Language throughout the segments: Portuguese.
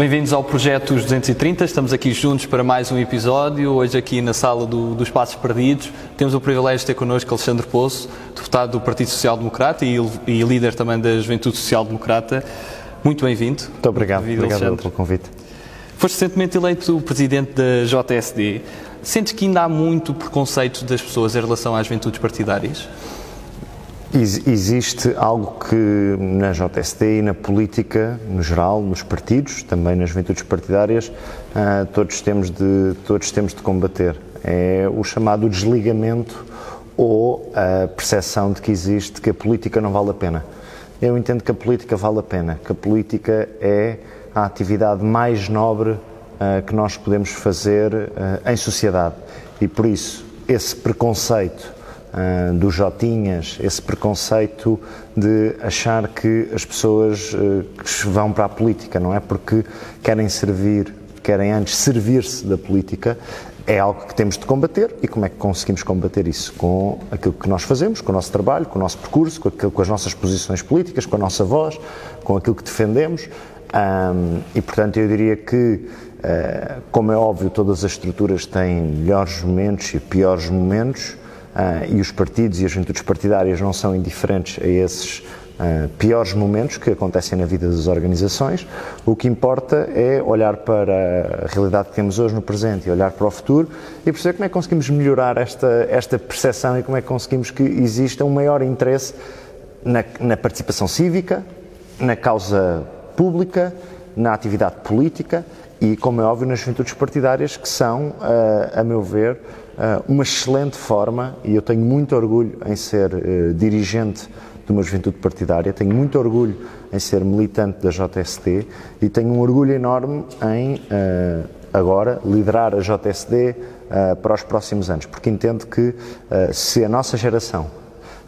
Bem-vindos ao Projeto Os 230, estamos aqui juntos para mais um episódio, hoje aqui na sala do, dos Passos Perdidos. Temos o privilégio de ter connosco Alexandre Poço, deputado do Partido Social Democrata e, e líder também da Juventude Social Democrata. Muito bem-vindo. Muito obrigado, obrigado pelo convite. Foste recentemente eleito presidente da JSD. Sentes que ainda há muito preconceito das pessoas em relação às juventudes partidárias? Existe algo que na JST e na política, no geral, nos partidos, também nas juventudes partidárias, ah, todos temos de, todos temos de combater. É o chamado desligamento ou a percepção de que existe que a política não vale a pena. Eu entendo que a política vale a pena, que a política é a atividade mais nobre uh, que nós podemos fazer uh, em sociedade. E por isso, esse preconceito uh, dos Jotinhas, esse preconceito de achar que as pessoas uh, que vão para a política, não é? Porque querem servir, querem antes servir-se da política, é algo que temos de combater e como é que conseguimos combater isso? Com aquilo que nós fazemos, com o nosso trabalho, com o nosso percurso, com, aquilo, com as nossas posições políticas, com a nossa voz, com aquilo que defendemos. Um, e portanto eu diria que, uh, como é óbvio, todas as estruturas têm melhores momentos e piores momentos, uh, e os partidos e as juventudes partidárias não são indiferentes a esses uh, piores momentos que acontecem na vida das organizações. O que importa é olhar para a realidade que temos hoje no presente e olhar para o futuro e perceber como é que conseguimos melhorar esta, esta percepção e como é que conseguimos que exista um maior interesse na, na participação cívica, na causa pública, na atividade política e, como é óbvio, nas juventudes partidárias, que são, a meu ver, uma excelente forma, e eu tenho muito orgulho em ser uh, dirigente de uma juventude partidária, tenho muito orgulho em ser militante da JSD e tenho um orgulho enorme em uh, agora liderar a JSD para os próximos anos, porque entendo que se a nossa geração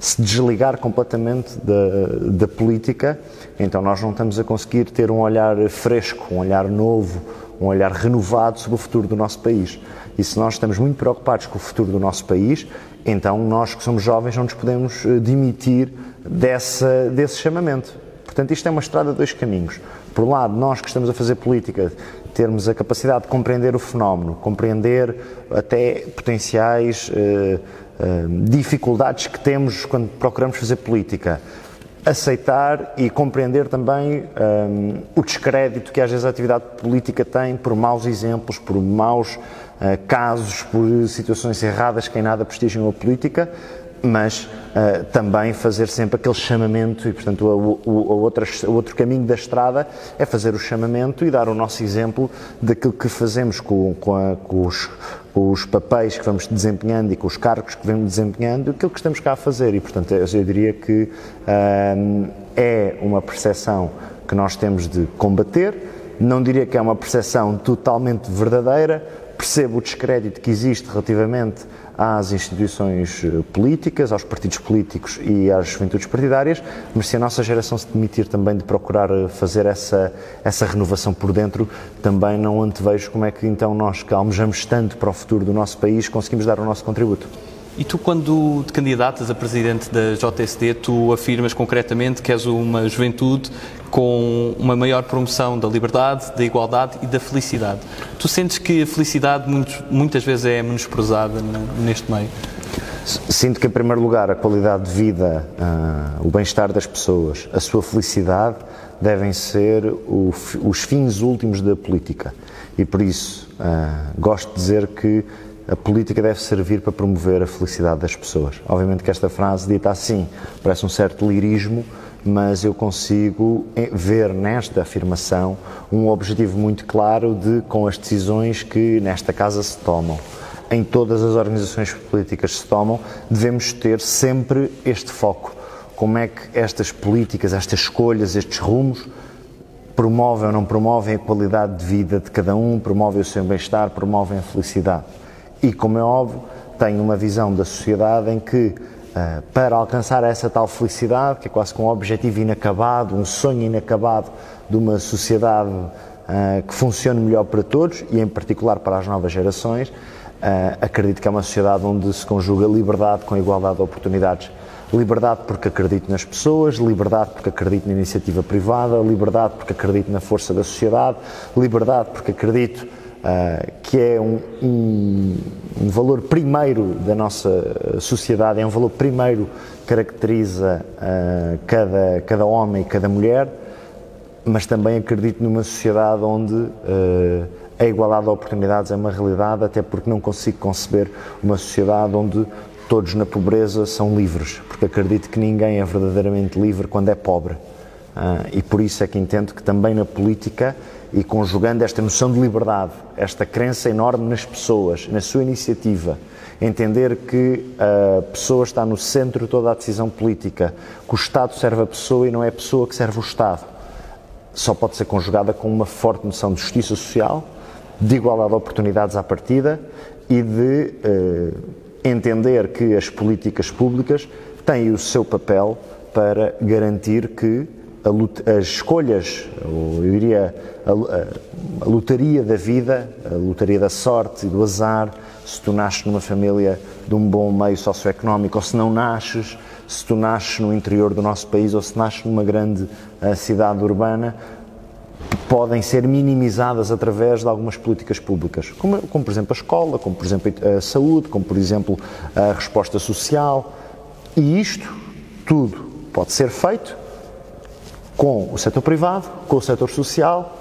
se desligar completamente da, da, política, então nós não estamos a conseguir ter um olhar fresco, um olhar novo, um olhar renovado sobre o futuro do nosso país. E se nós estamos muito preocupados com o futuro do nosso país, então nós que somos jovens não nos podemos eh, demitir dessa, desse chamamento. Portanto, isto é uma estrada de dois caminhos. Por um lado, nós que estamos a fazer política, termos a capacidade de compreender o fenómeno, compreender até potenciais eh, eh, dificuldades que temos quando procuramos fazer política aceitar e compreender também um, o descrédito que às vezes a atividade política tem por maus exemplos, por maus uh, casos, por situações erradas que em nada prestigiam a política, mas uh, também fazer sempre aquele chamamento e, portanto, o, o, outro caminho da estrada é fazer o chamamento e dar o nosso exemplo daquilo que fazemos com, com, a, com os, os papéis que vamos desempenhando e com os cargos que vamos desempenhando, aquilo que estamos cá a fazer. E, portanto, eu, eu diria que hum, é uma percepção que nós temos de combater, não diria que é uma percepção totalmente verdadeira, percebo o descrédito que existe relativamente às instituições eh, políticas, aos partidos políticos e às juventudes partidárias, mas se a nossa geração se demitir também de procurar eh, fazer essa, essa renovação por dentro, também não antevejo como é que então nós que almejamos tanto para o futuro do nosso país conseguimos dar o nosso contributo. E tu, quando te candidatas a presidente da JSD, tu afirmas concretamente que és uma juventude com uma maior promoção da liberdade, da igualdade e da felicidade. Tu sentes que a felicidade muitas vezes é menosprezada neste meio? Sinto que, em primeiro lugar, a qualidade de vida, uh, o bem-estar das pessoas, a sua felicidade devem ser o, os fins últimos da política. E por isso, uh, gosto de dizer que a política deve servir para promover a felicidade das pessoas. Obviamente que esta frase dita assim parece um certo lirismo, mas eu consigo eh, ver nesta afirmação um objetivo muito claro de com as decisões que nesta casa se tomam, em todas as organizações políticas se tomam, devemos ter sempre este foco. Como é que estas políticas, estas escolhas, estes rumos promovem ou não promovem a qualidade de vida de cada um, promovem o seu bem-estar, promovem a felicidade e, como é óbvio, tenho uma visão da sociedade em que, uh, para alcançar essa tal felicidade, que é quase com um objetivo inacabado, um sonho inacabado de uma sociedade uh, que funcione melhor para todos e, em particular, para as novas gerações, uh, acredito que é uma sociedade onde se conjuga liberdade com igualdade de oportunidades. Liberdade porque acredito nas pessoas, liberdade porque acredito na iniciativa privada, liberdade porque acredito na força da sociedade, liberdade porque acredito uh, que é um, um, um, valor primeiro da nossa sociedade, é um valor primeiro que caracteriza uh, cada, cada homem e cada mulher, mas também acredito numa sociedade onde uh, a igualdade de oportunidades é uma realidade, até porque não consigo conceber uma sociedade onde todos na pobreza são livres, porque acredito que ninguém é verdadeiramente livre quando é pobre. Uh, e por isso é que entendo que também na política, e conjugando esta noção de liberdade, esta crença enorme nas pessoas, na sua iniciativa, entender que a pessoa está no centro de toda a decisão política, que o Estado serve a pessoa e não é a pessoa que serve o Estado, só pode ser conjugada com uma forte noção de justiça social, de igualdade de oportunidades à partida e de. Uh, entender que as políticas públicas têm o seu papel para garantir que as escolhas, eu diria a, a, lotaria da vida, a lotaria da sorte e do azar, se tu nasces numa família de um bom meio socioeconómico ou se não nasces, se tu nasces no interior do nosso país ou se nasces numa grande uh, cidade urbana, podem ser minimizadas através de algumas políticas públicas, como, como, por exemplo a escola, como por exemplo a saúde, como por exemplo a resposta social. E isto tudo pode ser feito com o setor privado, com o setor social,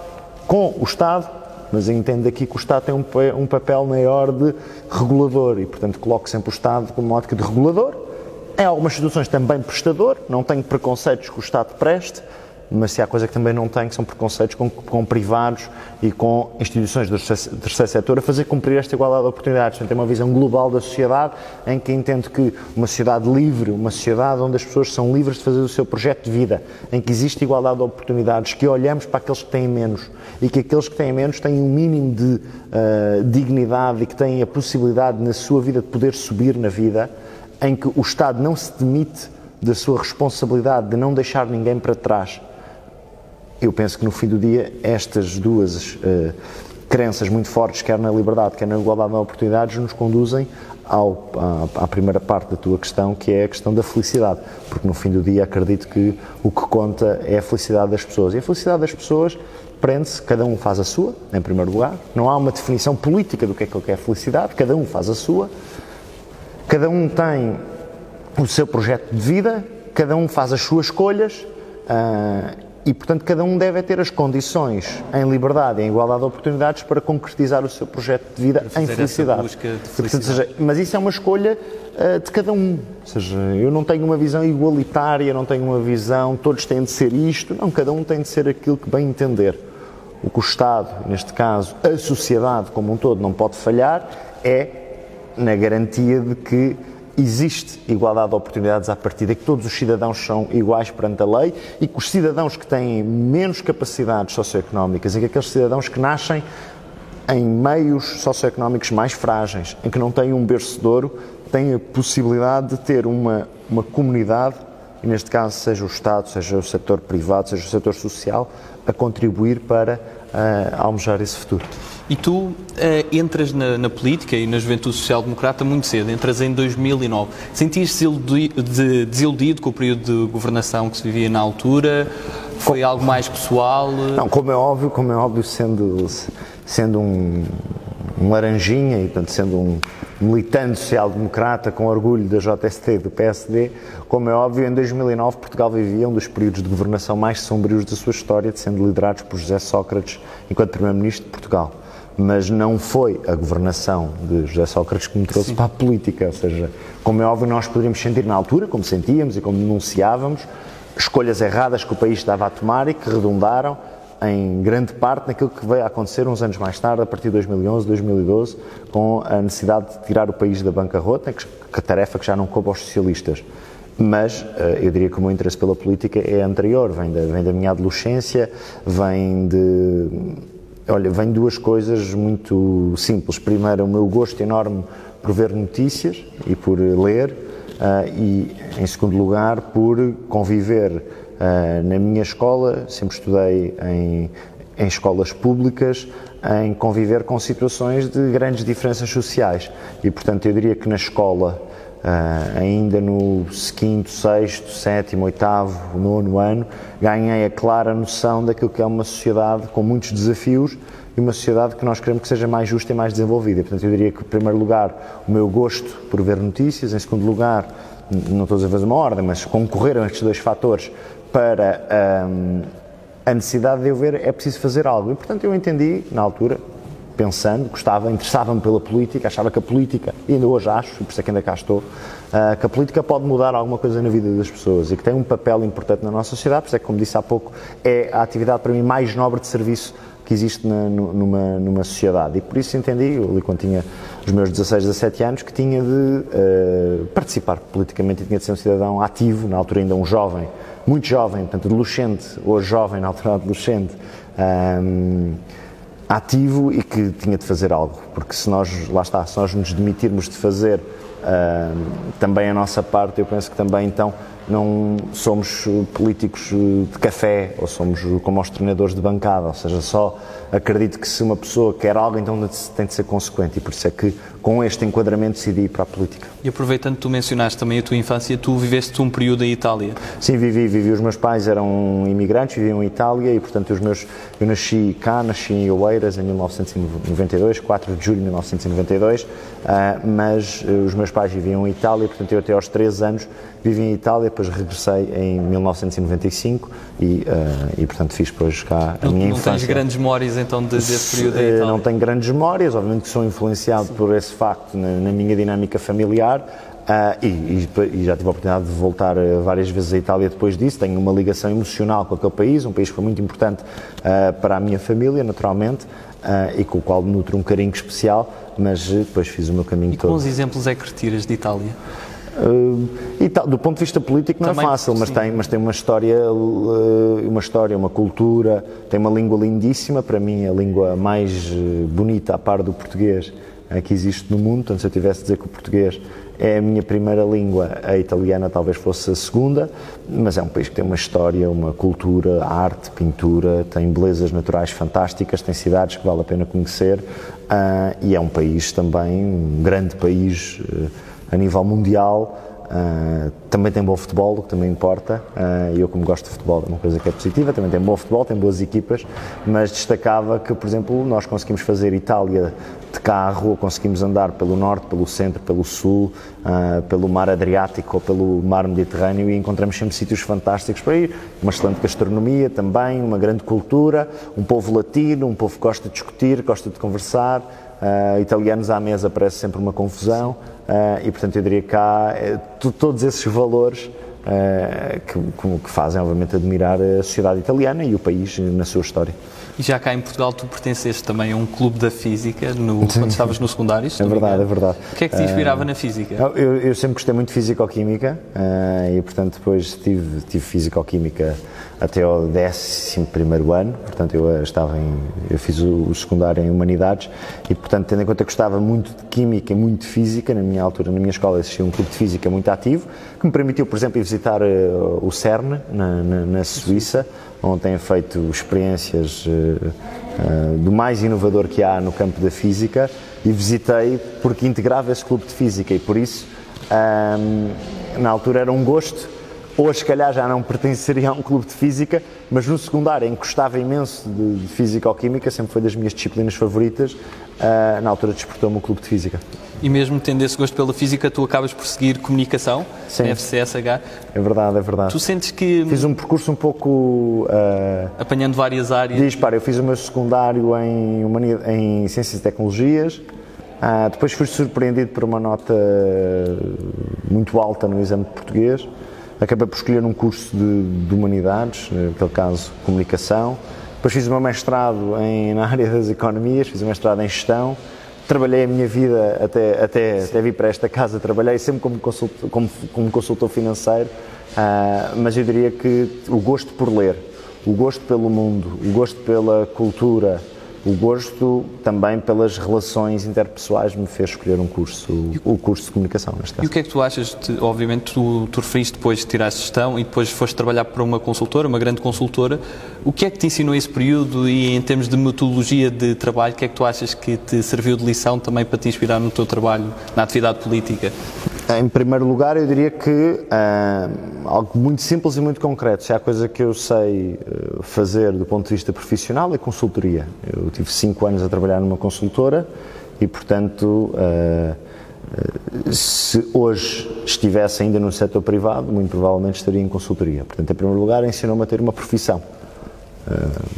com o Estado, mas entendo aqui que o Estado tem um, um papel maior de regulador e, portanto, coloco sempre o Estado como uma ótica de regulador. Em algumas situações também prestador, não tenho preconceitos que o Estado preste, mas se há coisa que também não tem, que são preconceitos com, com privados e com instituições do terceiro, setor a fazer cumprir esta igualdade de oportunidades. Portanto, é uma visão global da sociedade em que entendo que uma sociedade livre, uma sociedade onde as pessoas são livres de fazer o seu projeto de vida, em que existe igualdade de oportunidades, que olhamos para aqueles que têm menos e que aqueles que têm menos têm um mínimo de uh, dignidade e que têm a possibilidade na sua vida de poder subir na vida, em que o Estado não se demite da sua responsabilidade de não deixar ninguém para trás eu penso que no fim do dia estas duas uh, crenças muito fortes, quer na liberdade, quer na igualdade de oportunidades, nos conduzem ao, à, à, primeira parte da tua questão, que é a questão da felicidade. Porque no fim do dia acredito que o que conta é a felicidade das pessoas. E a felicidade das pessoas prende-se, cada um faz a sua, em primeiro lugar. Não há uma definição política do que é que é felicidade, cada um faz a sua. Cada um tem o seu projeto de vida, cada um faz as suas escolhas. Uh, e, portanto, cada um deve ter as condições em liberdade e em igualdade de oportunidades para concretizar o seu projeto de vida em felicidade. felicidade. Portanto, seja, mas isso é uma escolha uh, de cada um. Ou seja, eu não tenho uma visão igualitária, não tenho uma visão, todos têm de ser isto. Não, cada um tem de ser aquilo que bem entender. O que o Estado, neste caso, a sociedade como um todo, não pode falhar é na garantia de que existe igualdade de oportunidades à partida, que todos os cidadãos são iguais perante a lei e que os cidadãos que têm menos capacidades socioeconómicas e que aqueles cidadãos que nascem em meios socioeconómicos mais frágeis, em que não têm um berço de ouro, têm a possibilidade de ter uma, uma comunidade, e neste caso seja o Estado, seja o setor privado, seja o setor social, a contribuir para uh, almejar esse futuro. E tu uh, entras na, na, política e na juventude social-democrata muito cedo, entras em 2009. Sentiste-se desiludido com o período de governação que se vivia na altura? Foi algo mais pessoal? Não, como é óbvio, como é óbvio, sendo, sendo um, um laranjinha e, portanto, sendo um militante social-democrata com orgulho da JST e do PSD, como é óbvio, em 2009 Portugal vivia um dos períodos de governação mais sombrios da sua história, sendo liderados por José Sócrates enquanto Primeiro-Ministro de Portugal mas não foi a governação de José Sócrates que me trouxe Sim. para a política. Ou seja, como é óbvio, nós poderíamos sentir na altura, como sentíamos e como denunciávamos, escolhas erradas que o país estava a tomar e que redundaram em grande parte naquilo que veio a acontecer uns anos mais tarde, a partir de 2011, 2012, com a necessidade de tirar o país da bancarrota, que, que tarefa que já não coube aos socialistas. Mas eh, eu diria que o meu interesse pela política é anterior, vem da, vem da minha adolescência, vem de Olha, vem duas coisas muito simples. Primeiro, o meu gosto enorme por ver notícias e por ler, uh, e, em segundo lugar, por conviver uh, na minha escola. Sempre estudei em, em escolas públicas, em conviver com situações de grandes diferenças sociais. E, portanto, eu diria que na escola Uh, ainda no quinto, sexto, sétimo, oitavo, nono ano, ganhei a clara noção daquilo que é uma sociedade com muitos desafios e uma sociedade que nós queremos que seja mais justa e mais desenvolvida. Portanto, eu diria que, em primeiro lugar, o meu gosto por ver notícias, em segundo lugar, não estou a fazer uma ordem, mas concorreram estes dois fatores para um, a necessidade de eu ver é preciso fazer algo. E, portanto, eu entendi, na altura, pensando, gostava, interessava-me pela política, achava que a política, e ainda hoje acho, e por isso é que ainda cá estou, uh, que a política pode mudar alguma coisa na vida das pessoas e que tem um papel importante na nossa sociedade, por isso é que, como disse há pouco, é a atividade para mim mais nobre de serviço que existe na, numa, numa sociedade. E por isso entendi, ali quando tinha os meus 16, 17 anos, que tinha de uh, participar politicamente e tinha de ser um cidadão ativo, na altura ainda um jovem, muito jovem, portanto adolescente, hoje jovem, na altura adolescente. Um, ativo e que tinha de fazer algo, porque se nós, lá está, se nós nos demitirmos de fazer uh, também a nossa parte, eu penso que também então não somos políticos de café ou somos como os treinadores de bancada, ou seja, só acredito que se uma pessoa quer algo, então tem de ser consequente e por isso é que com este enquadramento decidi ir para a política. E aproveitando que tu mencionaste também a tua infância, tu viveste um período em Itália. Sim, vivi, vivi. Os meus pais eram imigrantes, viviam em Itália e, portanto, os meus, eu nasci cá, nasci em Oeiras em 1992, 4 de julho de 1992, uh, mas uh, os meus pais viviam em Itália, portanto, eu até aos 13 anos vivi em Itália, depois regressei em 1995 e, uh, e portanto, fiz depois cá a não, minha não infância. Não tens grandes memórias, então, de, desse período em Itália? Não tenho grandes memórias, obviamente que sou influenciado Sim. por esse esse facto na, na minha dinâmica familiar uh, e, e, já tive a oportunidade de voltar uh, várias vezes à Itália depois disso. Tenho uma ligação emocional com aquele país, um país que foi muito importante uh, para a minha família, naturalmente, e com o qual nutro um carinho especial, mas depois fiz o meu caminho e todo. Bons exemplos é que retiras de Itália? Uh, e tal, do ponto de vista político não é Também, é fácil, mas tem, mas tem uma história, uh, uma história, uma cultura, tem uma língua lindíssima, para mim a língua mais bonita a par do português que existe no mundo. Portanto, se eu tivesse de dizer que o português é a minha primeira língua, a italiana talvez fosse a segunda, mas é um país que tem uma história, uma cultura, arte, pintura, tem belezas naturais fantásticas, tem cidades que vale a pena conhecer uh, e é um país também, um grande país uh, a nível mundial. Uh, também tem bom futebol, o que também importa. Uh, eu, como gosto de futebol, é uma coisa que é positiva. Também tem bom futebol, tem boas equipas, mas destacava que, por exemplo, nós conseguimos fazer Itália de carro, ou conseguimos andar pelo norte, pelo centro, pelo sul, uh, pelo mar Adriático ou pelo mar Mediterrâneo e encontramos sempre sítios fantásticos para ir. Uma excelente gastronomia também, uma grande cultura, um povo latino, um povo que gosta de discutir, gosta de conversar. Uh, italianos à mesa parece sempre uma confusão uh, e, portanto, eu diria que há uh, todos esses valores que, que, fazem, obviamente, admirar a sociedade italiana e o país na sua história. E já cá em Portugal tu pertenceste também a um clube da física no, quando estavas no secundário? É verdade, é verdade. O que é que te inspirava na física? Eu, eu, sempre gostei muito de físico-química e, portanto, depois tive, tive físico-química até ao 11 ano, portanto eu eh, estava em, eu fiz o, o, secundário em Humanidades e portanto tendo em conta que gostava muito de Química e muito de Física, na minha altura, na minha escola existia um clube de Física muito ativo, que me permitiu, por exemplo, ir visitar uh, o CERN, na, na, na, Suíça, onde tenho feito experiências uh, uh, do mais inovador que há no campo da Física e visitei porque integrava esse clube de Física e por isso, na altura era um gosto Hoje, se calhar, já não pertenceria a um clube de física, mas no secundário, gostava imenso de, de física-química, sempre foi das minhas disciplinas favoritas, uh, na altura despertou-me o clube de física. E mesmo tendo esse gosto pela física, tu acabas por seguir comunicação, Sim. FCSH. É verdade, é verdade. Tu sentes que... Fiz um percurso um pouco... Uh, Apanhando várias áreas. Diz, para, eu fiz o meu secundário em, em Ciências e Tecnologias, uh, depois fui surpreendido por uma nota muito alta no exame de português, acabei por escolher um curso de, de Humanidades, naquele caso Comunicação. Depois fiz o meu mestrado em, na área das economias, fiz o mestrado em Gestão. Trabalhei a minha vida até, até, até vir para esta casa, trabalhei sempre como consultor, como, como consultor financeiro, uh, mas eu diria que o gosto por ler, o gosto pelo mundo, o gosto pela cultura, o gosto também pelas relações interpessoais me fez escolher um curso, o curso de comunicação, neste caso. E o que é que tu achas, de, obviamente tu, tu referiste depois de tirar a gestão e depois foste trabalhar para uma consultora, uma grande consultora, o que é que te ensinou esse período e em termos de metodologia de trabalho, o que é que tu achas que te serviu de lição também para te inspirar no teu trabalho, na atividade política? Em primeiro lugar, eu diria que uh, algo muito simples e muito concreto. Se há coisa que eu sei uh, fazer do ponto de vista profissional é consultoria. Eu tive cinco anos a trabalhar numa consultora e, portanto, uh, se hoje estivesse ainda no setor privado, muito provavelmente estaria em consultoria. Portanto, em primeiro lugar, ensinou-me a ter uma profissão.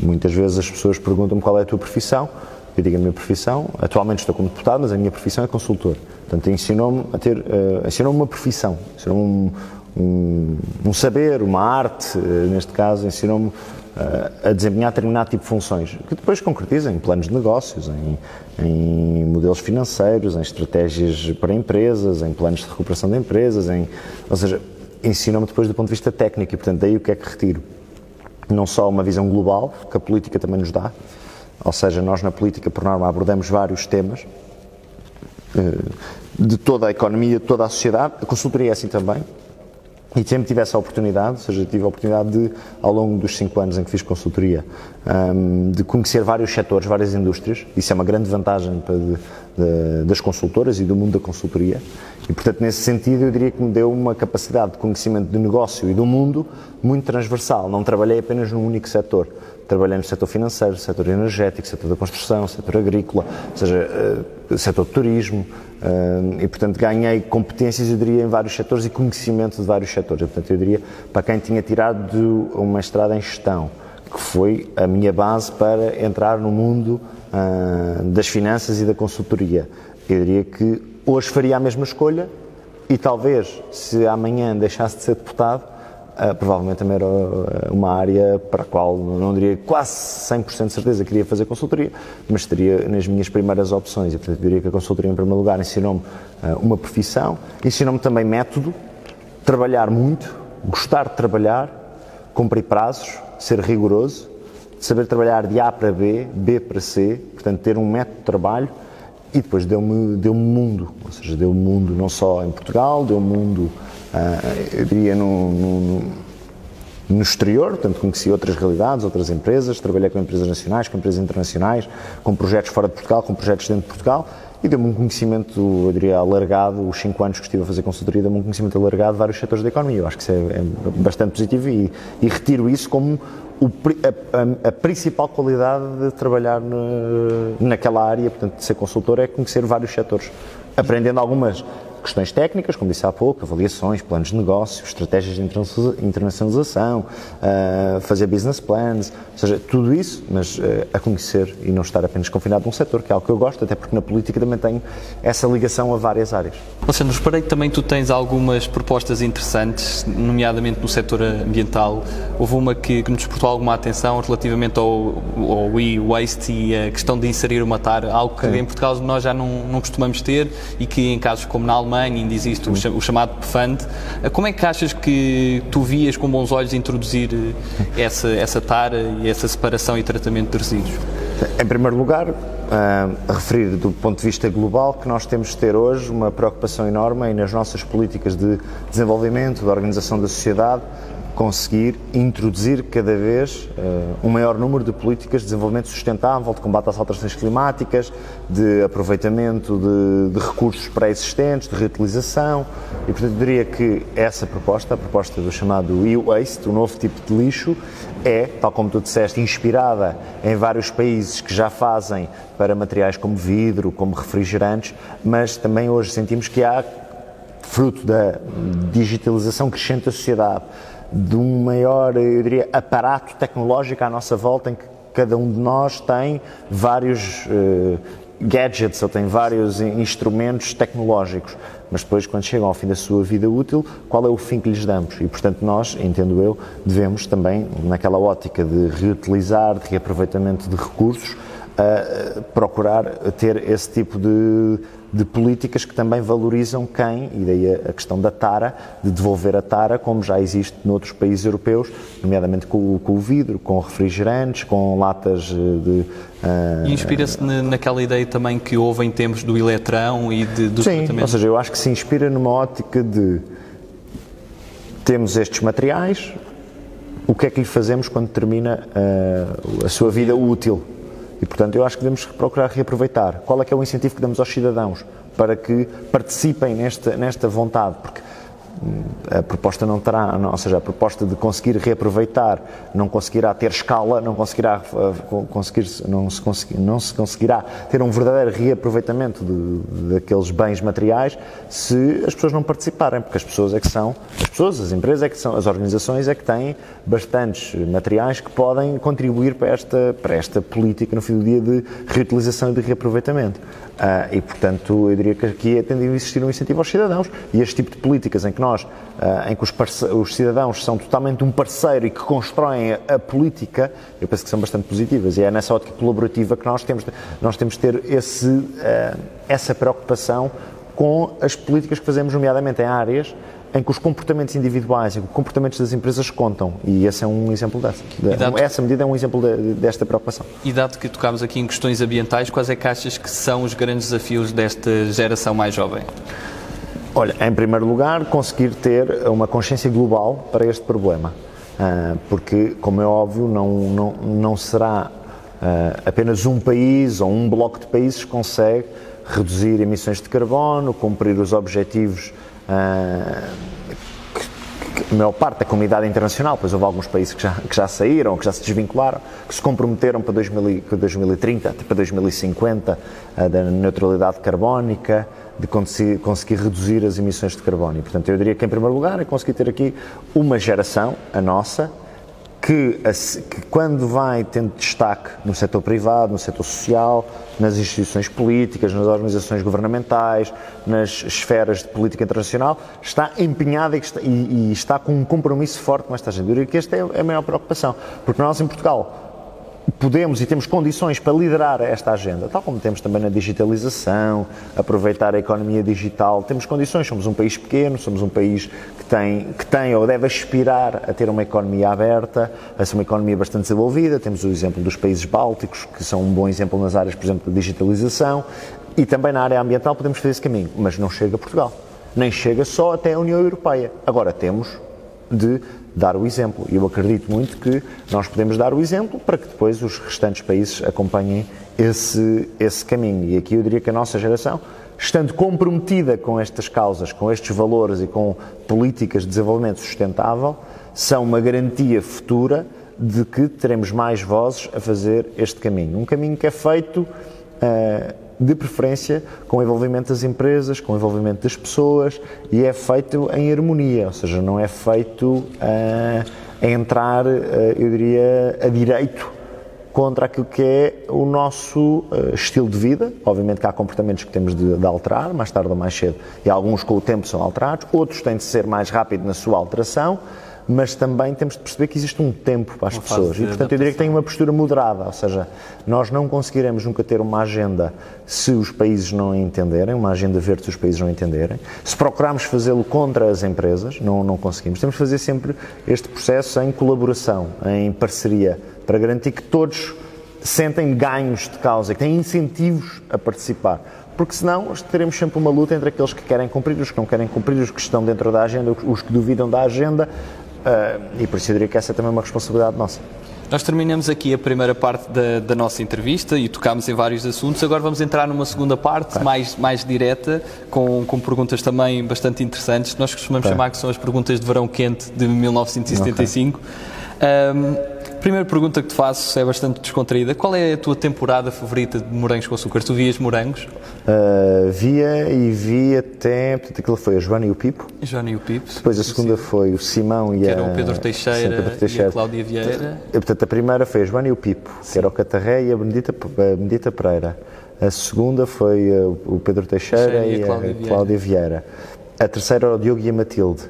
muitas vezes as pessoas perguntam-me qual é a tua profissão. Eu digo a minha profissão, atualmente estou como deputado, mas a minha profissão é consultor. Portanto, ensinou-me a ter, uh, ensinou-me uma profissão, ensinou-me um, um, um, saber, uma arte, uh, neste caso, ensinou-me uh, a desempenhar determinado tipo de funções, que depois concretiza em planos de negócios, em, em modelos financeiros, em estratégias para empresas, em planos de recuperação de empresas, em, ou seja, ensinou-me depois do ponto de vista técnico e, portanto, daí o que é que retiro? Não só uma visão global, que a política também nos dá, ou seja, nós na política, por norma, abordamos vários temas, de toda a economia, de toda a sociedade. A consultoria é assim também. E sempre tive essa oportunidade, ou seja, tive a oportunidade de, ao longo dos cinco anos em que fiz consultoria, um, de conhecer vários setores, várias indústrias. Isso é uma grande vantagem das consultoras e do mundo da consultoria. E, portanto, nesse sentido, eu diria que me deu uma capacidade de conhecimento de negócio e do mundo muito transversal. Não trabalhei apenas num único setor. Trabalhei no setor financeiro, setor energético, setor da construção, setor agrícola, ou seja, uh, setor de turismo, uh, e portanto ganhei competências, eu diria, em vários setores e conhecimento de vários setores. E, portanto, eu diria, para quem tinha tirado uma estrada em gestão, que foi a minha base para entrar no mundo uh, das finanças e da consultoria, eu diria que hoje faria a mesma escolha e talvez, se amanhã deixasse de ser deputado, Uh, provavelmente também era ah, uma área para a qual não diria quase 100% de certeza que queria fazer consultoria, mas estaria nas minhas primeiras opções. E, portanto, diria que a consultoria, em primeiro lugar, ensinou-me uh, uma profissão, ensinou-me também método, trabalhar muito, gostar de trabalhar, cumprir prazos, ser rigoroso, saber trabalhar de A para B, B para C, portanto, ter um método de trabalho e depois deu-me deu mundo, ou seja, deu-me mundo não só em Portugal, deu-me mundo eu diria, no, no, no, exterior, portanto conheci outras realidades, outras empresas, trabalhei com empresas nacionais, com empresas internacionais, com projetos fora de Portugal, com projetos dentro de Portugal e deu-me um conhecimento, eu diria, alargado, os 5 anos que estive a fazer consultoria, deu-me um conhecimento alargado de vários setores da economia. Eu acho que isso é, é bastante positivo e, e, retiro isso como o, a, a, a, principal qualidade de trabalhar na, naquela área, portanto, de ser consultor, é conhecer vários setores, aprendendo algumas questões técnicas, como disse há pouco, avaliações, planos de negócio, estratégias de internacionalização, uh, fazer business plans, ou seja, tudo isso, mas uh, a conhecer e não estar apenas confinado num setor, que é algo que eu gosto, até porque na política também tenho essa ligação a várias áreas. Alexandre, reparei que também tu tens algumas propostas interessantes, nomeadamente no setor ambiental. Houve uma que, que nos despertou alguma atenção relativamente ao, ao e-waste e a questão de inserir uma TAR, algo que Sim. em Portugal nós já não, não costumamos ter e que em casos como na Alemanha Alemanha ainda existe o, chamado PFAND. Como é que achas que tu vias com bons olhos introduzir eh, essa, essa tara e essa separação e tratamento de resíduos? Em primeiro lugar, uh, referir do ponto de vista global que nós temos de ter hoje uma preocupação enorme nas nossas políticas de desenvolvimento, de organização da sociedade, conseguir introduzir cada vez uh, um maior número de políticas de desenvolvimento sustentável, de combate às alterações climáticas, de aproveitamento de, de recursos pré-existentes, de reutilização. E, portanto, diria que essa proposta, a proposta do chamado e-waste, o novo tipo de lixo, é, tal como tu disseste, inspirada em vários países que já fazem para materiais como vidro, como refrigerantes, mas também hoje sentimos que há, fruto da digitalização crescente da sociedade, de um maior, eu diria, aparato tecnológico à nossa volta em que cada um de nós tem vários uh, gadgets ou tem vários instrumentos tecnológicos, mas depois, quando chegam ao fim da sua vida útil, qual é o fim que lhes damos? E, portanto, nós, entendo eu, devemos também, naquela ótica de reutilizar, de reaproveitamento de recursos, uh, procurar ter esse tipo de de políticas que também valorizam quem, e daí a questão da tara, de devolver a tara, como já existe noutros países europeus, nomeadamente com, com o vidro, com refrigerantes, com latas eh, de. Uh, e inspira-se naquela ideia também que houve em tempos do eletrão e de, do Sim, tratamento? ou seja, eu acho que se inspira numa ótica de temos estes materiais, o que é que lhe fazemos quando termina uh, a sua vida útil? E, portanto, eu acho que devemos procurar reaproveitar. Qual é que é o incentivo que damos aos cidadãos para que participem nesta, nesta vontade? Porque a proposta não terá, ou seja, a proposta de conseguir reaproveitar não conseguirá ter escala, não conseguirá uh, conseguir, não se, não se conseguirá ter um verdadeiro reaproveitamento daqueles bens materiais se as pessoas não participarem, porque as pessoas é que são, as pessoas, as empresas é que são, as organizações é que têm bastantes materiais que podem contribuir para esta, para esta política no fim do dia de reutilização e de reaproveitamento. Uh, e, portanto, eu diria que aqui é tendido a existir um incentivo aos cidadãos. E este tipo de políticas em que nós, uh, em que os, os, cidadãos são totalmente um parceiro e que constroem a, a, política, eu penso que são bastante positivas. E é nessa ótica colaborativa que nós temos, nós temos de ter esse, uh, essa preocupação com as políticas que fazemos, nomeadamente em áreas em que os comportamentos individuais e os comportamentos das empresas contam. E esse é um exemplo dessa. Essa medida é um exemplo de, desta preocupação. E dado que tocámos aqui em questões ambientais, quais é que achas que são os grandes desafios desta geração mais jovem? Olha, em primeiro lugar, conseguir ter uma consciência global para este problema. Ah, porque, como é óbvio, não, não, não será ah, apenas um país ou um bloco de países que consegue reduzir emissões de carbono, cumprir os objetivos a maior parte da comunidade internacional, pois houve alguns países que já, que já saíram, que já se desvincularam, que se comprometeram para 2000, 2030, para 2050, uh, da neutralidade carbónica, de conseguir, conseguir, reduzir as emissões de carbono. E, portanto, eu diria que, em primeiro lugar, é conseguir ter aqui uma geração, a nossa, que, que, quando vai tendo destaque no setor privado, no setor social, nas instituições políticas, nas organizações governamentais, nas esferas de política internacional, está empenhada e está, e, e está com um compromisso forte com esta agenda. Eu diria que esta é a maior preocupação, porque nós em Portugal podemos e temos condições para liderar esta agenda, tal como temos também na digitalização, aproveitar a economia digital. Temos condições, somos um país pequeno, somos um país que tem, que tem ou deve aspirar a ter uma economia aberta, a ser uma economia bastante desenvolvida. Temos o exemplo dos países bálticos, que são um bom exemplo nas áreas, por exemplo, da digitalização. E também na área ambiental podemos fazer esse caminho, mas não chega a Portugal. Nem chega só até a União Europeia. Agora temos de dar o exemplo. E eu acredito muito que nós podemos dar o exemplo para que depois os restantes países acompanhem esse, esse caminho. E aqui eu diria que a nossa geração, estando comprometida com estas causas, com estes valores e com políticas de desenvolvimento sustentável, são uma garantia futura de que teremos mais vozes a fazer este caminho. Um caminho que é feito. Uh, de preferência com o envolvimento das empresas, com o envolvimento das pessoas e é feito em harmonia, ou seja, não é feito a, a entrar, eu diria, a direito contra aquilo que é o nosso estilo de vida. Obviamente que há comportamentos que temos de, de, alterar, mais tarde ou mais cedo, e alguns com o tempo são alterados, outros têm de ser mais rápido na sua alteração, mas também temos de perceber que existe um tempo para as uma pessoas. E, portanto, eu diria que tem uma postura moderada, ou seja, nós não conseguiremos nunca ter uma agenda se os países não entenderem, uma agenda verde se os países não entenderem. Se procurarmos fazê-lo contra as empresas, não, não conseguimos. Temos de fazer sempre este processo em colaboração, em parceria, para garantir que todos sentem ganhos de causa, que têm incentivos a participar porque senão teremos sempre uma luta entre aqueles que querem cumprir, os que não querem cumprir, os que estão dentro da agenda, os que duvidam da agenda, e por isso eu diria que essa é também uma responsabilidade nossa. Nós terminamos aqui a primeira parte da, da, nossa entrevista e tocámos em vários assuntos. Agora vamos entrar numa segunda parte, mais, mais direta, com, com perguntas também bastante interessantes. Nós costumamos chamar que são as perguntas de verão quente de 1975. Okay. Um, Primeira pergunta que te faço é bastante descontraída. Qual é a tua temporada favorita de morangos com açúcar? Tu vias morangos? Uh, via e vi até. Portanto, aquilo foi a Joana e o Pipo. Joana e o Pipo. Depois a segunda foi o Simão e que a. Que era o Pedro Teixeira, sim, Pedro Teixeira. e a Cláudia Vieira. Portanto, a primeira foi a Joana e o Pipo, sim. que era o Catarré e a Benedita, a Benedita Pereira. A segunda foi o Pedro Teixeira, Teixeira e a, Cláudia, e a Cláudia Vieira. A terceira era o Diogo e a Matilde.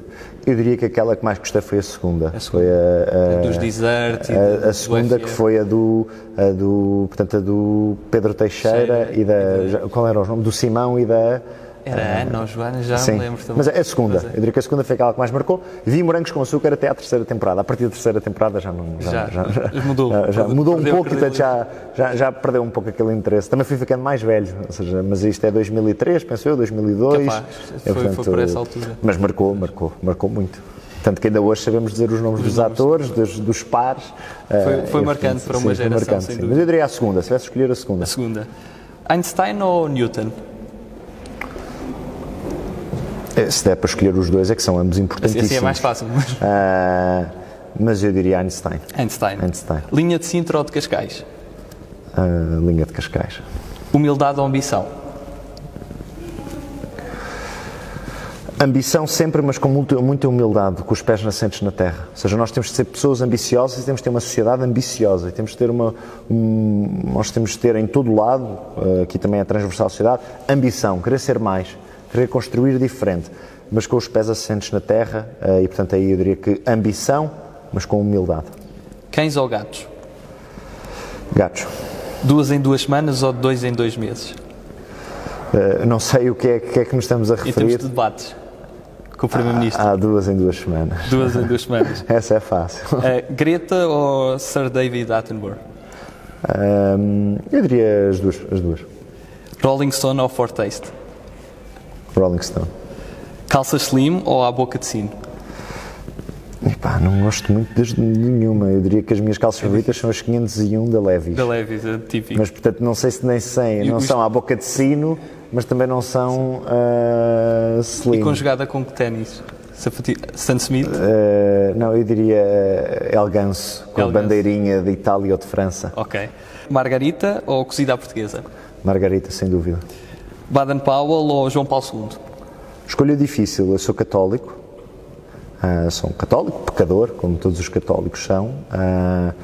Eu diria que aquela que mais gostei foi a segunda. A segunda. Foi a, a, a dos desertos. A, a, segunda que foi a do, a do, portanto, a do Pedro Teixeira Cheira, e da, e da, qual era o nome? Do Simão e da era a Ana ou Joana, já sim, me lembro também. Mas é a segunda, é. eu diria que a segunda foi aquela que mais marcou. Vi Morangos com Açúcar até à terceira temporada. A partir da terceira temporada já não. Já, já, já mudou. Já, mudou um pouco, portanto já, já, já perdeu um pouco aquele interesse. Também fui ficando mais velho, ou seja, mas isto é 2003, penso eu, 2002. Capaz, foi, portanto, foi por essa altura. Mas marcou, marcou, marcou muito. Tanto que ainda hoje sabemos dizer os nomes dos, dos atores, dos, dos pares. Foi, foi marcante para uma sim, geração, marcante, Mas eu diria a segunda, se tivesse escolher a segunda. A segunda. Einstein ou Newton? Eh, se der para escolher os dois, é que são ambos importantíssimos. Assim é mais fácil. Mas, uh, mas eu diria Einstein. Einstein. Einstein. Linha de Sintra ou de Cascais? Uh, linha de Cascais. Humildade ou ambição? Ambição sempre, mas com muita, muita humildade, com os pés nascentes na terra. Ou seja, nós temos de ser pessoas ambiciosas e temos de ter uma sociedade ambiciosa. E temos de ter uma. Um, nós temos de ter em todo lado, uh, aqui também é transversal à sociedade, ambição, querer ser mais querer construir diferente, mas com os pés assentes na terra, eh, e portanto aí eu diria que ambição, mas com humildade. Cães ou gatos? Gatos. Duas em duas semanas ou dois em dois meses? Uh, não sei o que é, que é, que nos estamos a referir. Em termos de debates com o Primeiro-Ministro. Há, duas em duas semanas. Duas em duas semanas. Essa é fácil. Uh, Greta ou Sir David Attenborough? Um, eu diria as duas, as duas. Rolling Stone ou For Taste? Rolling Stone. Calça slim ou à boca de sino? Epá, não gosto muito de nenhuma. Eu diria que as minhas calças favoritas são as 501 da Levis. Da Levis, é típico. Mas, portanto, não sei se nem sei. Não são à boca de sino, mas também não são uh, slim. E conjugada com que ténis? Stan Smith? Uh, não, eu diria uh, El Ganso, com El bandeirinha de Itália ou de França. Ok. Margarita ou cozida à portuguesa? Margarita, sem dúvida. Baden-Powell ou João Paulo II? Escolha difícil. Eu sou católico. Uh, sou um católico, pecador, como todos os católicos são. Uh,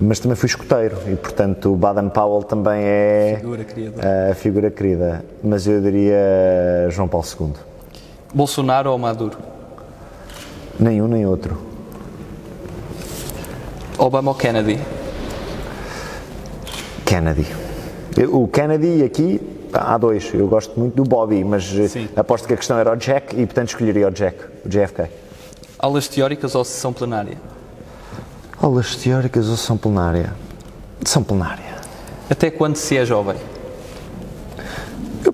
mas também fui escoteiro e, portanto, o Baden-Powell também é figura querida. a figura querida. Mas eu diria João Paulo II. Bolsonaro ou Maduro? Nenhum nem outro. Obama ou Kennedy? Kennedy. O Kennedy aqui Há dois. Eu gosto muito do Bobby, mas Sim. aposto que a questão era o Jack e, portanto, escolheria o Jack, o JFK. Aulas teóricas ou sessão plenária? Aulas teóricas ou sessão plenária? Sessão plenária. Até quando se é jovem?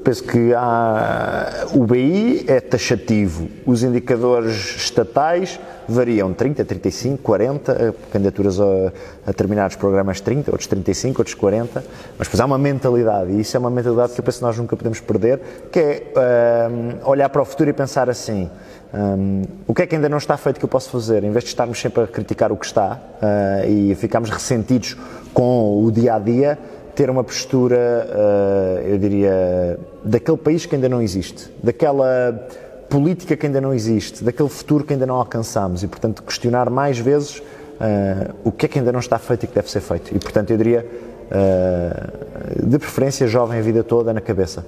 Penso que há, o BI é taxativo, os indicadores estatais variam 30, 35, 40, candidaturas a, a determinados programas 30, outros 35, outros 40, mas depois há uma mentalidade, e isso é uma mentalidade que eu penso que nós nunca podemos perder, que é um, olhar para o futuro e pensar assim, um, o que é que ainda não está feito que eu posso fazer? Em vez de estarmos sempre a criticar o que está uh, e ficarmos ressentidos com o dia a dia, ter uma postura, uh, eu diria, daquele país que ainda não existe, daquela política que ainda não existe, daquele futuro que ainda não alcançamos e, portanto, questionar mais vezes uh, o que é que ainda não está feito e que deve ser feito. E, portanto, eu diria, uh, de preferência, jovem a vida toda na cabeça.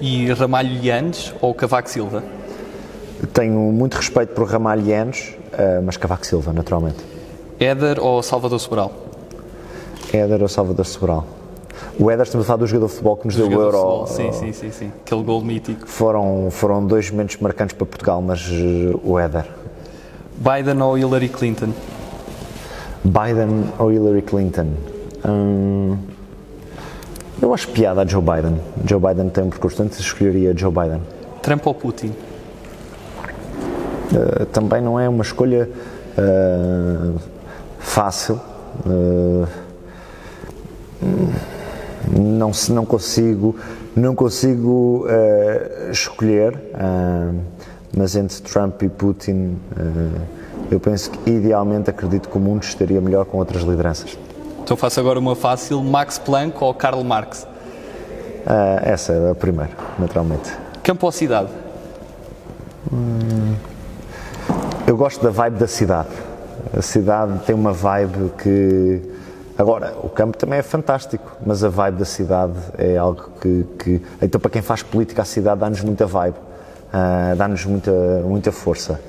E Ramalho Yanes ou Cavaco Silva? Tenho muito respeito por Ramalho Yanes, mas Cavaco Silva, naturalmente. Éder ou Salvador Sobral? Éder ou Salvador Sobral? O a falar do jogador de futebol que nos deu o Euro. Sim, sim, sim, sim. Aquele gol mítico. Foram, foram dois momentos marcantes para Portugal, mas uh, o Éder. Biden ou Hillary Clinton? Biden ou Hillary Clinton? Hum, eu acho piada a Joe Biden. Joe Biden tem um percurso, antes escolheria Joe Biden. Trump ou Putin? Uh, também não é uma escolha uh, fácil. Uh, não, não consigo, não consigo uh, escolher, uh, mas entre Trump e Putin, uh, eu penso que idealmente acredito que o mundo estaria melhor com outras lideranças. Então faço agora uma fácil: Max Planck ou Karl Marx? essa é a primeira, naturalmente. Campo ou cidade? Hum, eu gosto da vibe da cidade. A cidade tem uma vibe que Agora, o campo também é fantástico, mas a vibe da cidade é algo que. que então, para quem faz política, a cidade dá-nos muita vibe, uh, dá-nos muita, muita força.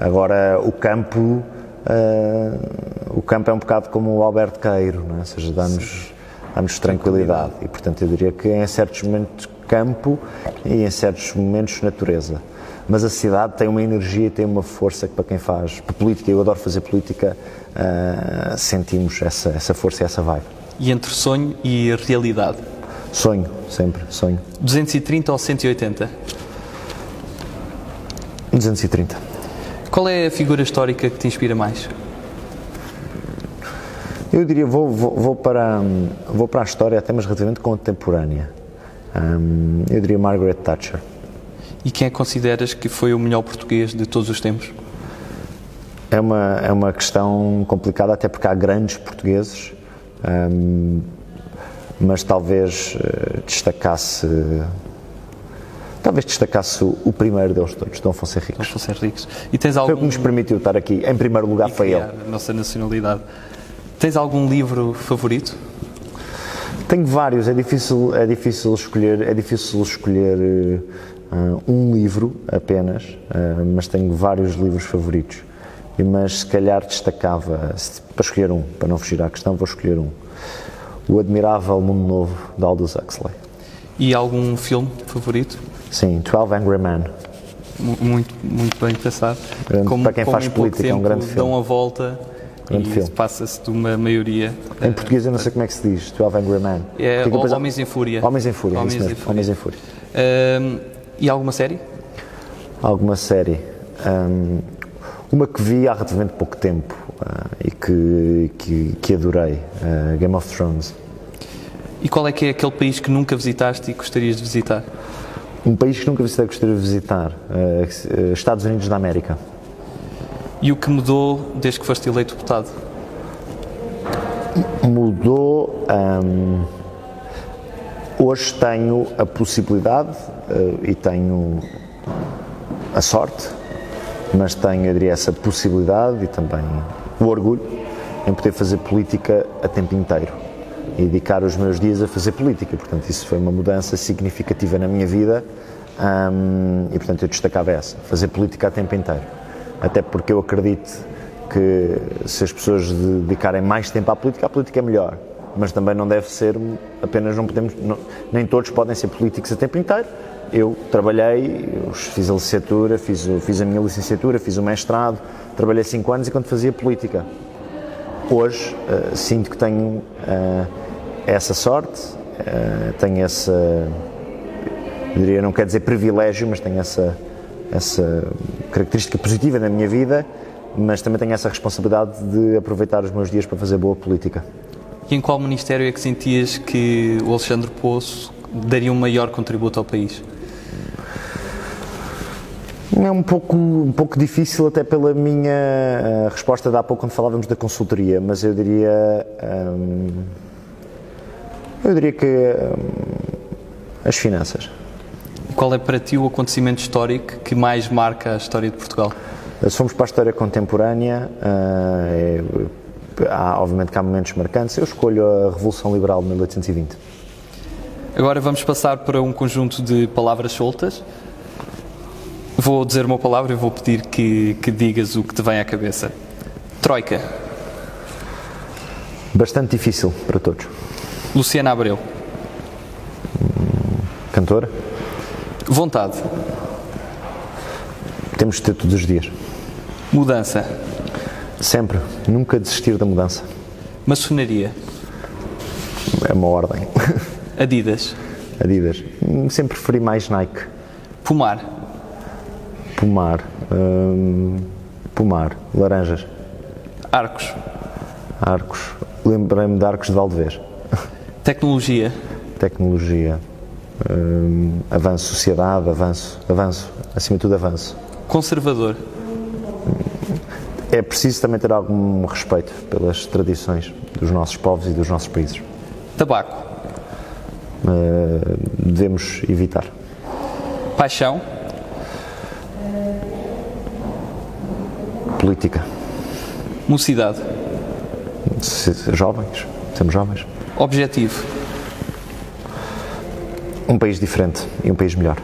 Agora, o campo. Uh, o campo é um bocado como o Alberto Queiro, não é? ou seja, dá-nos dá tranquilidade. E, portanto, eu diria que em certos momentos campo e em certos momentos natureza mas a cidade tem uma energia e tem uma força que para quem faz política, eu adoro fazer política, uh, sentimos essa, essa força e essa vibe. E entre sonho e realidade? Sonho, sempre, sonho. 230 ou 180? 230. Qual é a figura histórica que te inspira mais? Eu diria, vou, vou, vou para, vou para a história até mas relativamente contemporânea. Um, eu diria Margaret Thatcher. E quem é que consideras que foi o melhor português de todos os tempos? É uma, é uma questão complicada, até porque há grandes portugueses, um, mas talvez uh, destacasse. Talvez destacasse o, primeiro deles todos, Dom Afonso Henriques. Dom Afonso Henriques. E tens algum... Foi o que nos permitiu estar aqui. Em primeiro lugar, foi ele. A nossa nacionalidade. Tens algum livro favorito? Tenho vários. É difícil, é difícil escolher. É difícil escolher uh, um livro apenas, uh, mas tenho vários livros favoritos mas se calhar destacava, para escolher um, para não fugir à questão, vou escolher um. O Admirável Mundo Novo, de Aldous Huxley. E algum filme favorito? Sim, 12 Angry Men. Muito, muito bem pensado. Grande, como, para quem faz política, é um grande filme. Dão a volta grande e passa-se de uma maioria. Em português eu não sei como é que se diz, 12 Angry Men. É, Homens em Fúria. Homens em Fúria, Homens, em Fúria. Homens em Fúria. E alguma série? Alguma série. Um, uma que vi há relativamente pouco tempo uh, e que, que, que adorei, uh, Game of Thrones. E qual é que é aquele país que nunca visitaste e gostarias de visitar? Um país que nunca visitei e gostaria de visitar, uh, Estados Unidos da América. E o que mudou desde que foste eleito deputado? Mudou. Um, hoje tenho a possibilidade e tenho a sorte mas tenho, diria, essa possibilidade e também o orgulho em poder fazer política a tempo inteiro e dedicar os meus dias a fazer política. Portanto, isso foi uma mudança significativa na minha vida e, portanto, eu destacava essa, fazer política a tempo inteiro. Até porque eu acredito que se as pessoas dedicarem mais tempo à política, a política é melhor. Mas também não deve ser apenas, não podemos, não, nem todos podem ser políticos a tempo inteiro eu trabalhei, eu fiz a licenciatura, fiz, fiz a minha licenciatura, fiz o mestrado, trabalhei cinco anos enquanto fazia política. Hoje uh, sinto que tenho uh, essa sorte, uh, tenho essa, diria, não quer dizer privilégio, mas tenho essa, essa característica positiva na minha vida, mas também tenho essa responsabilidade de aproveitar os meus dias para fazer boa política. E em qual ministério é que sentias que o Alexandre Poço daria um maior contributo ao país? É um pouco, um pouco difícil, até pela minha uh, resposta de há pouco quando falávamos da consultoria, mas eu diria. Um, eu diria que. Um, as finanças. Qual é para ti o acontecimento histórico que mais marca a história de Portugal? Se formos para a história contemporânea, uh, é, há, obviamente que há momentos marcantes. Eu escolho a Revolução Liberal de 1820. Agora vamos passar para um conjunto de palavras soltas. Vou dizer uma palavra e vou pedir que, que digas o que te vem à cabeça. Troika. Bastante difícil para todos. Luciana Abreu. Cantora. Vontade. Temos de ter todos os dias. Mudança. Sempre. Nunca desistir da mudança. Maçonaria. É uma ordem. Adidas. Adidas. Sempre preferi mais Nike. Fumar. Pomar. Hum, pomar. Laranjas. Arcos. Arcos. Lembrei-me de Arcos de Valdevez. Tecnologia. Tecnologia. Hum, avanço. Sociedade. Avanço. Avanço. Acima de tudo, avanço. Conservador. É preciso também ter algum respeito pelas tradições dos nossos povos e dos nossos países. Tabaco. Uh, devemos evitar. Paixão. política. Mocidade. Jovens, somos jovens. Objetivo. Um país diferente e um país melhor.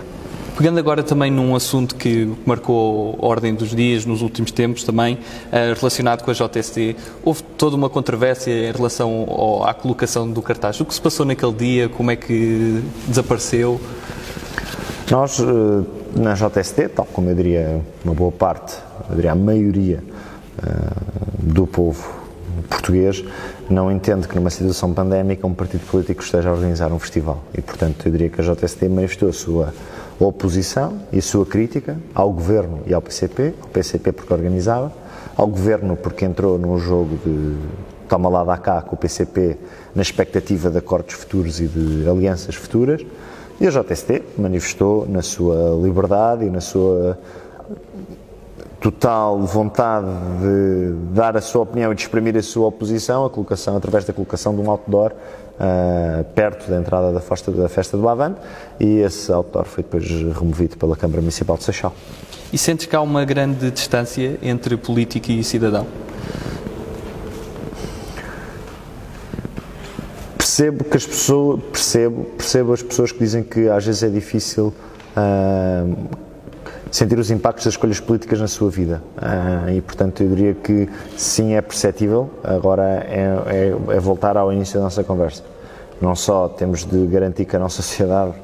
Pegando agora também num assunto que marcou a ordem dos dias nos últimos tempos também, uh, relacionado com a JST, houve toda uma controvérsia em relação ao, à colocação do cartaz. O que se passou naquele dia? Como é que desapareceu? Nós, uh, na JST, tal como eu diria uma boa parte eu diria a maioria uh, do povo português não entende que numa situação pandémica um partido político esteja a organizar um festival e portanto eu diria que a JST manifestou a sua oposição e a sua crítica ao governo e ao PCP, ao PCP porque organizava, ao governo porque entrou num jogo de toma lá da cá com o PCP na expectativa de acordos futuros e de alianças futuras, e a JST manifestou na sua liberdade e na sua total vontade de dar a sua opinião e de exprimir a sua oposição, a colocação, através da colocação de um outdoor uh, perto da entrada da festa, da festa do Avante, e esse outdoor foi depois removido pela Câmara Municipal de Seixal. E sentes que há uma grande distância entre política e cidadão? Percebo que as pessoas, percebo, percebo as pessoas que dizem que às vezes é difícil uh, sentir os impactos das escolhas políticas na sua vida. Uh, e, portanto, eu diria que sim, é perceptível. Agora é, é, é, voltar ao início da nossa conversa. Não só temos de garantir que a nossa sociedade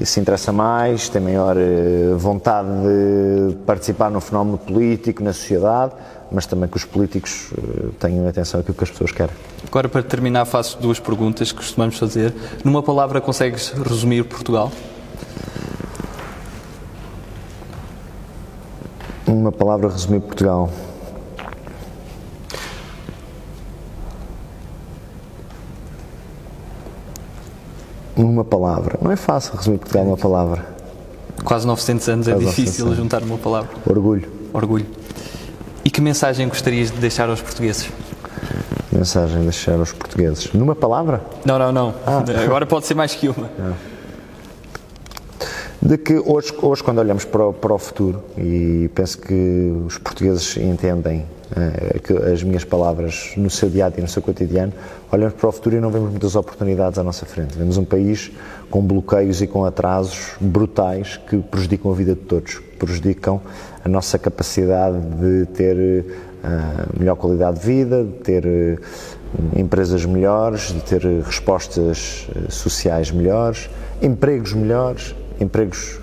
eh, se interessa mais, tem maior eh, vontade de participar no fenómeno político, na sociedade, mas também que os políticos eh, tenham atenção àquilo que as pessoas querem. Agora, para terminar, faço duas perguntas que costumamos fazer. Numa palavra, consegues resumir Portugal? Uma palavra resumir Portugal. Uma palavra. Não é fácil resumir Portugal numa palavra. Quase 900 anos é Quase é difícil anos. juntar uma palavra. Orgulho. Orgulho. E que mensagem gostarias de deixar aos portugueses? Mensagem de deixar aos portugueses. Numa palavra? Não, não, não. Ah. Agora pode ser mais que uma. Ah de que hoje, hoje quando olhamos para o, para o futuro, e penso que os portugueses entendem que as minhas palavras no seu dia a dia, no seu cotidiano, olhamos para o futuro e não vemos muitas oportunidades à nossa frente. Vemos um país com bloqueios e com atrasos brutais que prejudicam a vida de todos, prejudicam a nossa capacidade de ter uh, melhor qualidade de vida, de ter uh, empresas melhores, de ter respostas sociais melhores, empregos melhores empregos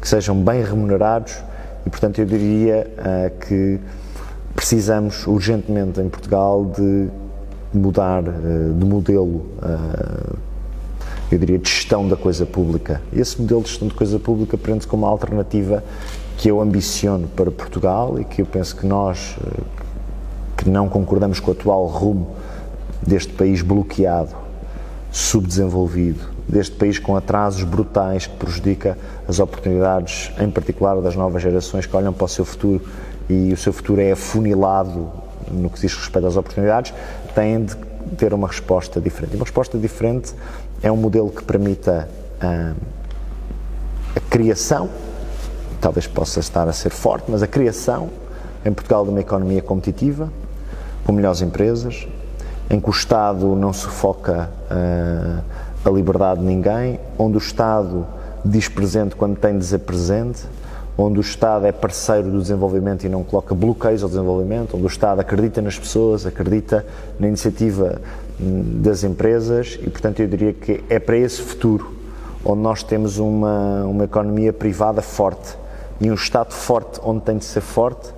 que sejam bem remunerados e, portanto, eu diria uh, que precisamos urgentemente em Portugal de mudar uh, de modelo, uh, eu diria, de gestão da coisa pública. Esse modelo de gestão de coisa pública prende-se como uma alternativa que eu ambiciono para Portugal e que eu penso que nós, que não concordamos com o atual rumo deste país bloqueado, subdesenvolvido, deste país com atrasos brutais que prejudica as oportunidades, em particular das novas gerações que olham para o seu futuro e o seu futuro é afunilado no que diz respeito às oportunidades, têm de ter uma resposta diferente. E uma resposta diferente é um modelo que permita ah, a criação, talvez possa estar a ser forte, mas a criação em Portugal de uma economia competitiva, com melhores empresas, em que o Estado não sufoca uh, a liberdade de ninguém, onde o Estado diz presente quando tem de dizer presente, onde o Estado é parceiro do desenvolvimento e não coloca bloqueios ao desenvolvimento, onde o Estado acredita nas pessoas, acredita na iniciativa hum, das empresas e, portanto, eu diria que é para esse futuro onde nós temos uma, uma economia privada forte e um Estado forte onde tem de ser forte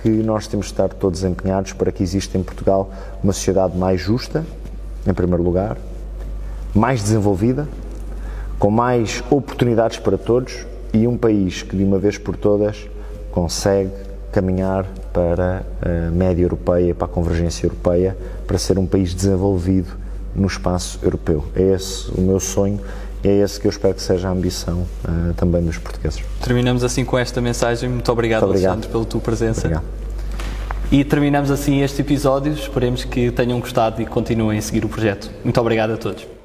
que nós temos de estar todos empenhados para que exista em Portugal uma sociedade mais justa, em primeiro lugar, mais desenvolvida, com mais oportunidades para todos e um país que de uma vez por todas consegue caminhar para a média europeia, para a convergência europeia, para ser um país desenvolvido no espaço europeu. É esse o meu sonho e é esse que eu espero que seja a ambição uh, também dos portugueses. Terminamos assim com esta mensagem. Muito obrigado, Muito obrigado. Alexandre, pela tua presença. Obrigado. E terminamos assim este episódio. Esperemos que tenham gostado e continuem a seguir o projeto. Muito obrigado a todos.